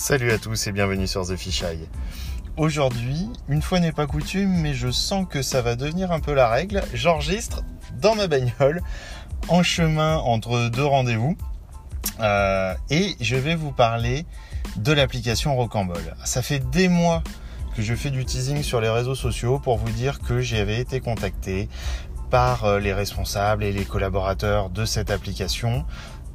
Salut à tous et bienvenue sur The Fisheye. Aujourd'hui, une fois n'est pas coutume, mais je sens que ça va devenir un peu la règle, j'enregistre dans ma bagnole, en chemin entre deux rendez-vous, euh, et je vais vous parler de l'application Rocambole. Ça fait des mois que je fais du teasing sur les réseaux sociaux pour vous dire que j'avais été contacté par euh, les responsables et les collaborateurs de cette application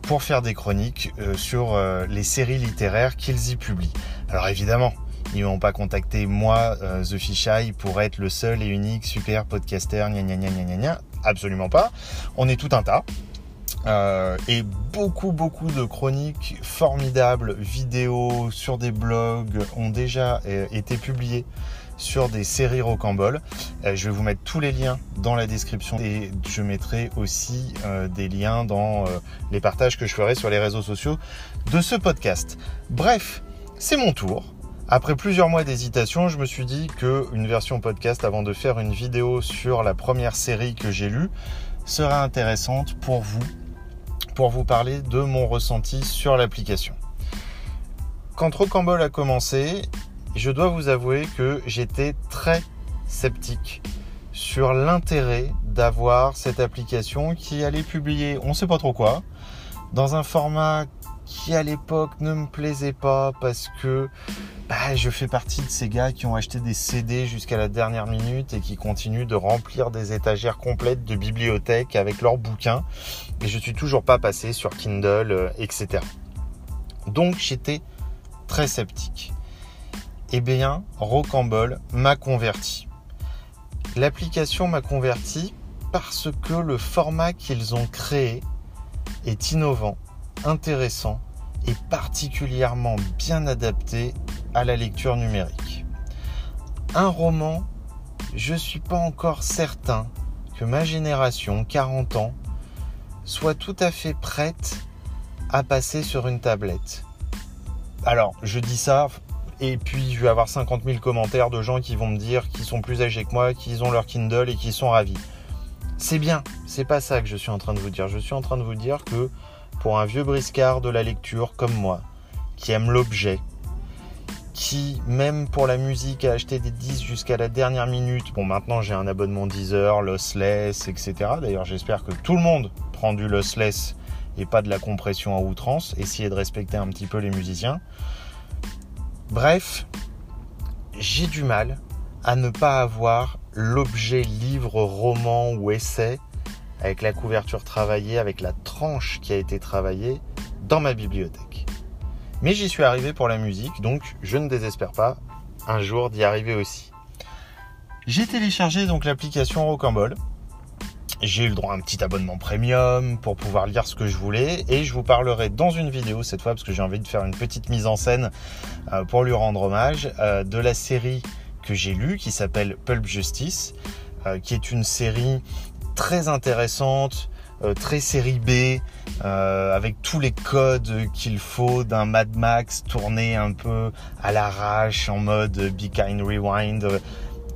pour faire des chroniques euh, sur euh, les séries littéraires qu'ils y publient. Alors évidemment, ils m'ont pas contacté moi, euh, The Fisheye, pour être le seul et unique super podcaster, gna gna gna gna gna Absolument pas. On est tout un tas. et beaucoup beaucoup de chroniques formidables, vidéos sur des blogs ont déjà été publiées sur des séries rocambole. Euh, je vais vous mettre tous les liens dans la description et je mettrai aussi euh, des liens dans euh, les partages que je ferai sur les réseaux sociaux de ce podcast. Bref, c'est mon tour. Après plusieurs mois d'hésitation, je me suis dit que une version podcast avant de faire une vidéo sur la première série que j'ai lue serait intéressante pour vous, pour vous parler de mon ressenti sur l'application. Quand Rocambole a commencé, je dois vous avouer que j'étais très sceptique sur l'intérêt d'avoir cette application qui allait publier on ne sait pas trop quoi dans un format qui à l'époque ne me plaisait pas parce que bah, je fais partie de ces gars qui ont acheté des CD jusqu'à la dernière minute et qui continuent de remplir des étagères complètes de bibliothèques avec leurs bouquins et je suis toujours pas passé sur Kindle euh, etc. Donc j'étais très sceptique. Eh bien, Rocambole m'a converti. L'application m'a converti parce que le format qu'ils ont créé est innovant, intéressant et particulièrement bien adapté à la lecture numérique. Un roman, je ne suis pas encore certain que ma génération, 40 ans, soit tout à fait prête à passer sur une tablette. Alors, je dis ça, et puis je vais avoir 50 000 commentaires de gens qui vont me dire qu'ils sont plus âgés que moi, qu'ils ont leur Kindle et qu'ils sont ravis. C'est bien, c'est pas ça que je suis en train de vous dire. Je suis en train de vous dire que pour un vieux briscard de la lecture comme moi, qui aime l'objet, qui même pour la musique a acheté des disques jusqu'à la dernière minute. Bon maintenant j'ai un abonnement Deezer, lossless, etc. D'ailleurs j'espère que tout le monde prend du lossless et pas de la compression à outrance. Essayez de respecter un petit peu les musiciens. Bref, j'ai du mal à ne pas avoir l'objet livre, roman ou essai avec la couverture travaillée, avec la tranche qui a été travaillée dans ma bibliothèque. Mais j'y suis arrivé pour la musique, donc je ne désespère pas un jour d'y arriver aussi. J'ai téléchargé donc l'application Rocambole j'ai eu le droit à un petit abonnement premium pour pouvoir lire ce que je voulais. Et je vous parlerai dans une vidéo cette fois parce que j'ai envie de faire une petite mise en scène euh, pour lui rendre hommage euh, de la série que j'ai lue qui s'appelle Pulp Justice euh, qui est une série très intéressante très série B avec tous les codes qu'il faut d'un Mad Max tourné un peu à l'arrache en mode Be Kind Rewind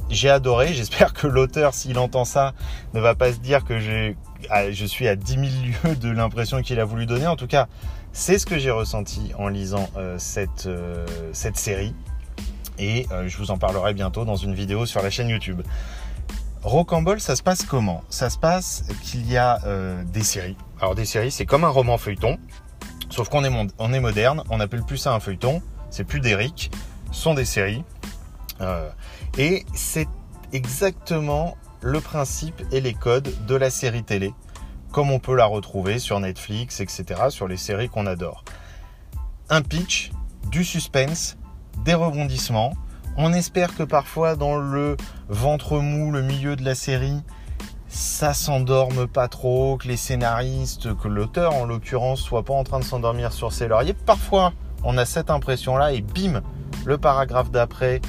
j'ai adoré. J'espère que l'auteur, s'il entend ça, ne va pas se dire que je suis à 10 000 lieues de l'impression qu'il a voulu donner. En tout cas, c'est ce que j'ai ressenti en lisant euh, cette, euh, cette série. Et euh, je vous en parlerai bientôt dans une vidéo sur la chaîne YouTube. Rocambole, ça se passe comment? Ça se passe qu'il y a des séries. Alors des séries, c'est comme un roman feuilleton, sauf qu'on est, moderne, on n'appelle plus ça un feuilleton, c'est plus d'Eric, ce sont des séries. Et c'est exactement le principe et les codes de la série télé, comme on peut la retrouver sur Netflix, etc., sur les séries qu'on adore. Un pitch, du suspense, des rebondissements. On espère que parfois dans le ventre mou, le milieu de la série, ça s'endorme pas trop, que les scénaristes, que l'auteur en l'occurrence, soit pas en train de s'endormir sur ses lauriers. Parfois, on a cette impression-là et bim, le paragraphe d'après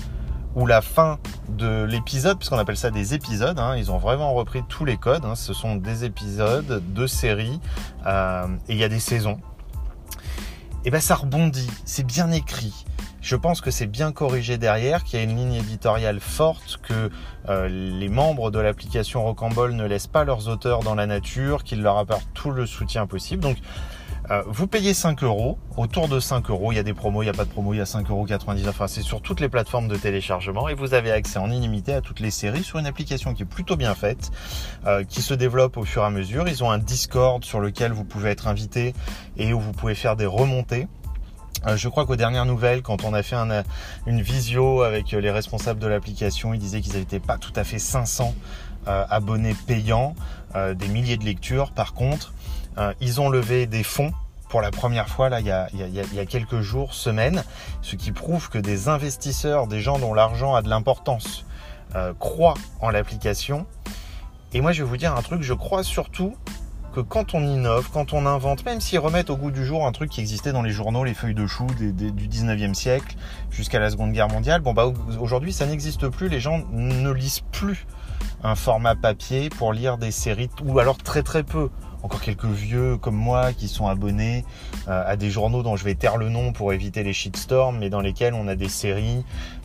ou la fin de l'épisode, puisqu'on appelle ça des épisodes, hein, ils ont vraiment repris tous les codes, hein, ce sont des épisodes de séries, euh, et il y a des saisons. Et ben ça rebondit, c'est bien écrit. Je pense que c'est bien corrigé derrière, qu'il y a une ligne éditoriale forte, que euh, les membres de l'application Rocambole ne laissent pas leurs auteurs dans la nature, qu'ils leur apportent tout le soutien possible. Donc euh, vous payez 5 euros, autour de 5 euros, il y a des promos, il n'y a pas de promos, il y a 5,99 euros, enfin c'est sur toutes les plateformes de téléchargement et vous avez accès en illimité à toutes les séries sur une application qui est plutôt bien faite, euh, qui se développe au fur et à mesure. Ils ont un Discord sur lequel vous pouvez être invité et où vous pouvez faire des remontées. Euh, je crois qu'aux dernières nouvelles, quand on a fait une visio avec les responsables de l'application, ils disaient qu'ils n'étaient pas tout à fait 500 abonnés payants, des milliers de lectures. Par contre, euh, ils ont levé des fonds pour la première fois là il y, a, quelques jours, semaines, ce qui prouve que des investisseurs, des gens dont l'argent a de l'importance, euh, croient en l'application. Et moi je vais vous dire un truc, je crois surtout que quand on innove, quand on invente, même s'ils remettent au goût du jour un truc qui existait dans les journaux, les feuilles de chou du 19e siècle jusqu'à la Seconde Guerre mondiale, bon bah aujourd'hui ça n'existe plus, les gens ne lisent plus un format papier pour lire des séries, ou alors très très peu encore quelques vieux comme moi qui sont abonnés euh, à des journaux dont je vais taire le nom pour éviter les shitstorms, mais dans lesquels on a des séries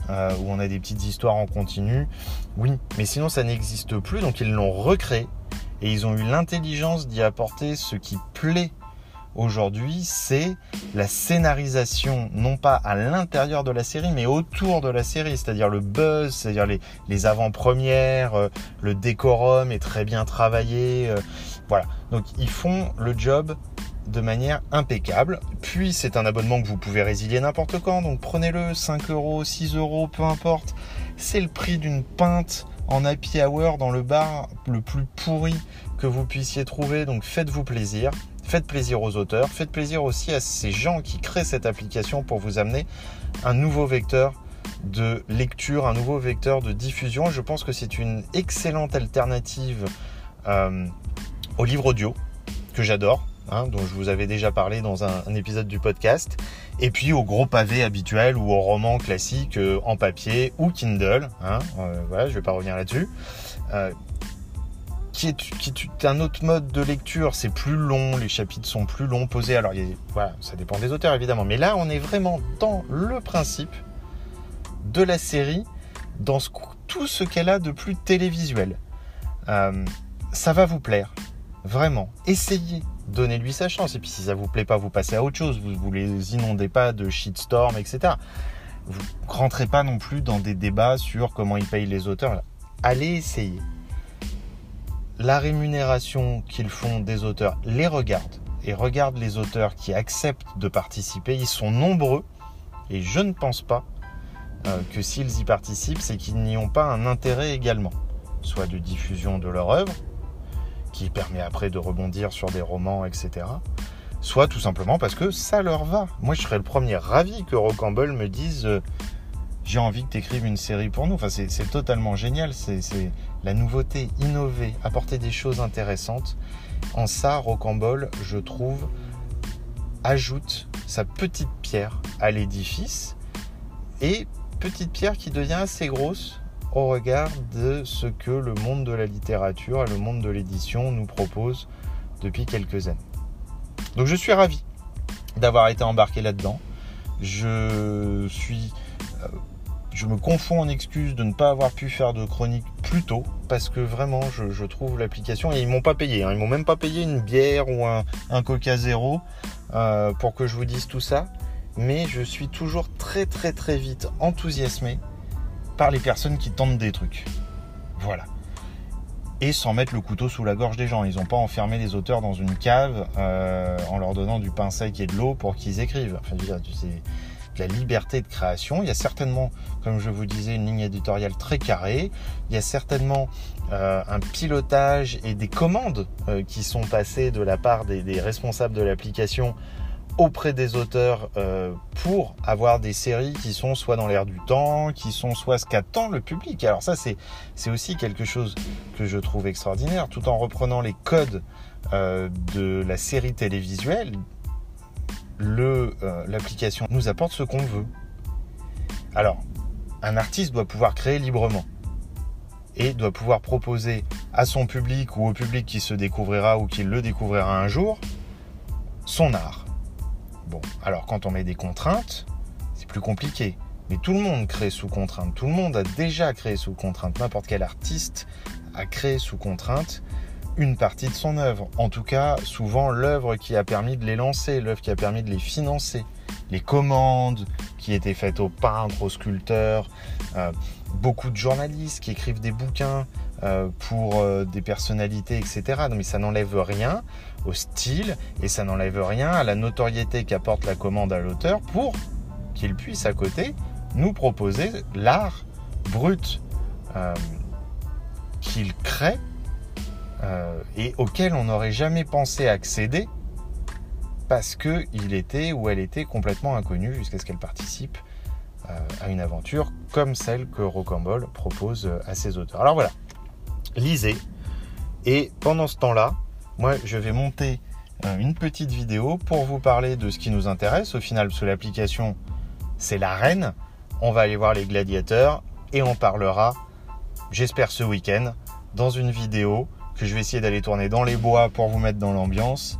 euh, où on a des petites histoires en continu. Oui, mais sinon ça n'existe plus, donc ils l'ont recréé et ils ont eu l'intelligence d'y apporter ce qui plaît aujourd'hui, c'est la scénarisation, non pas à l'intérieur de la série, mais autour de la série, c'est-à-dire le buzz, c'est-à-dire les, avant-premières, euh, le décorum est très bien travaillé. Euh, voilà, donc ils font le job de manière impeccable. Puis c'est un abonnement que vous pouvez résilier n'importe quand, donc prenez-le, 5 euros, 6 euros, peu importe. C'est le prix d'une pinte en happy hour dans le bar le plus pourri que vous puissiez trouver, donc faites-vous plaisir. Faites plaisir aux auteurs, faites plaisir aussi à ces gens qui créent cette application pour vous amener un nouveau vecteur de lecture, un nouveau vecteur de diffusion. Je pense que c'est une excellente alternative euh, au livre audio que j'adore, hein, dont je vous avais déjà parlé dans un, épisode du podcast, et puis au gros pavé habituel ou au roman classique euh, en papier ou Kindle. Hein, euh, voilà, je ne vais pas revenir là-dessus qui est, un autre mode de lecture. C'est plus long, les chapitres sont plus longs, posés. Alors, ça dépend des auteurs évidemment. Mais là, on est vraiment dans le principe de la série, dans tout ce qu'elle a de plus télévisuel. Euh, ça va vous plaire, vraiment. Essayez, donnez-lui sa chance. Et puis, si ça vous plaît pas, vous passez à autre chose. Vous, vous les inondez pas de shitstorm, etc. Vous rentrez pas non plus dans des débats sur comment ils payent les auteurs. Allez essayer la rémunération qu'ils font des auteurs les regarde et regarde les auteurs qui acceptent de participer. Ils sont nombreux et je ne pense pas euh, que s'ils y participent, c'est qu'ils n'y ont pas un intérêt également, soit de diffusion de leur œuvre, qui permet après de rebondir sur des romans, etc. Soit tout simplement parce que ça leur va. Moi, je serais le premier ravi que Rocambole me dise euh, j'ai envie que tu écrives une série pour nous. Enfin, c'est totalement génial. C'est la nouveauté, innover, apporter des choses intéressantes. En ça, Rocambole, je trouve, ajoute sa petite pierre à l'édifice et petite pierre qui devient assez grosse au regard de ce que le monde de la littérature et le monde de l'édition nous propose depuis quelques années. Donc je suis ravi d'avoir été embarqué là-dedans. Je suis euh, je me confonds en excuses de ne pas avoir pu faire de chronique plus tôt parce que vraiment je, trouve l'application et ils m'ont pas payé, hein, ils m'ont même pas payé une bière ou un, Coca Zéro euh, pour que je vous dise tout ça, mais je suis toujours très très très vite enthousiasmé par les personnes qui tentent des trucs. Voilà. Et sans mettre le couteau sous la gorge des gens. Ils n'ont pas enfermé les auteurs dans une cave euh, en leur donnant du pain sec et de l'eau pour qu'ils écrivent. Enfin, je veux dire, tu sais, la liberté de création. Il y a certainement, comme je vous disais, une ligne éditoriale très carrée. Il y a certainement euh, un pilotage et des commandes euh, qui sont passées de la part des, responsables de l'application auprès des auteurs euh, pour avoir des séries qui sont soit dans l'air du temps, qui sont soit ce qu'attend le public. Alors ça, c'est, c'est aussi quelque chose que je trouve extraordinaire, tout en reprenant les codes de la série télévisuelle, euh, l'application nous apporte ce qu'on veut. Alors, un artiste doit pouvoir créer librement et doit pouvoir proposer à son public ou au public qui se découvrira ou qui le découvrira un jour son art. Bon, alors quand on met des contraintes, c'est plus compliqué. Mais tout le monde crée sous contrainte. Tout le monde a déjà créé sous contrainte. N'importe quel artiste a créé sous contrainte une partie de son œuvre. En tout cas, souvent l'œuvre qui a permis de les lancer, l'œuvre qui a permis de les financer. Les commandes qui étaient faites aux peintres, aux sculpteurs, euh, beaucoup de journalistes qui écrivent des bouquins euh, pour euh, des personnalités, etc. mais ça n'enlève rien au style et ça n'enlève rien à la notoriété qu'apporte la commande à l'auteur pour qu'il puisse à côté nous proposer l'art brut qu'il crée euh, et auquel on n'aurait jamais pensé accéder parce qu'il était ou elle était complètement inconnue jusqu'à ce qu'elle participe euh, à une aventure comme celle que Rocambole propose euh, à ses auteurs. Alors voilà, lisez. Et pendant ce temps-là, moi je vais monter une petite vidéo pour vous parler de ce qui nous intéresse. Au final, sous l'application, c'est l'arène. On va aller voir les gladiateurs et on parlera, j'espère ce week-end, dans une vidéo que je vais essayer d'aller tourner dans les bois pour vous mettre dans l'ambiance,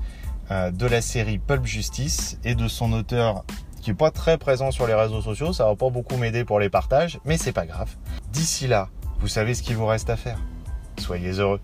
euh, de la série Pulp Justice et de son auteur qui est pas très présent sur les réseaux sociaux. Ça va pas beaucoup m'aider pour les partages, mais c'est pas grave. D'ici là, vous savez ce qu'il vous reste à faire. Soyez heureux.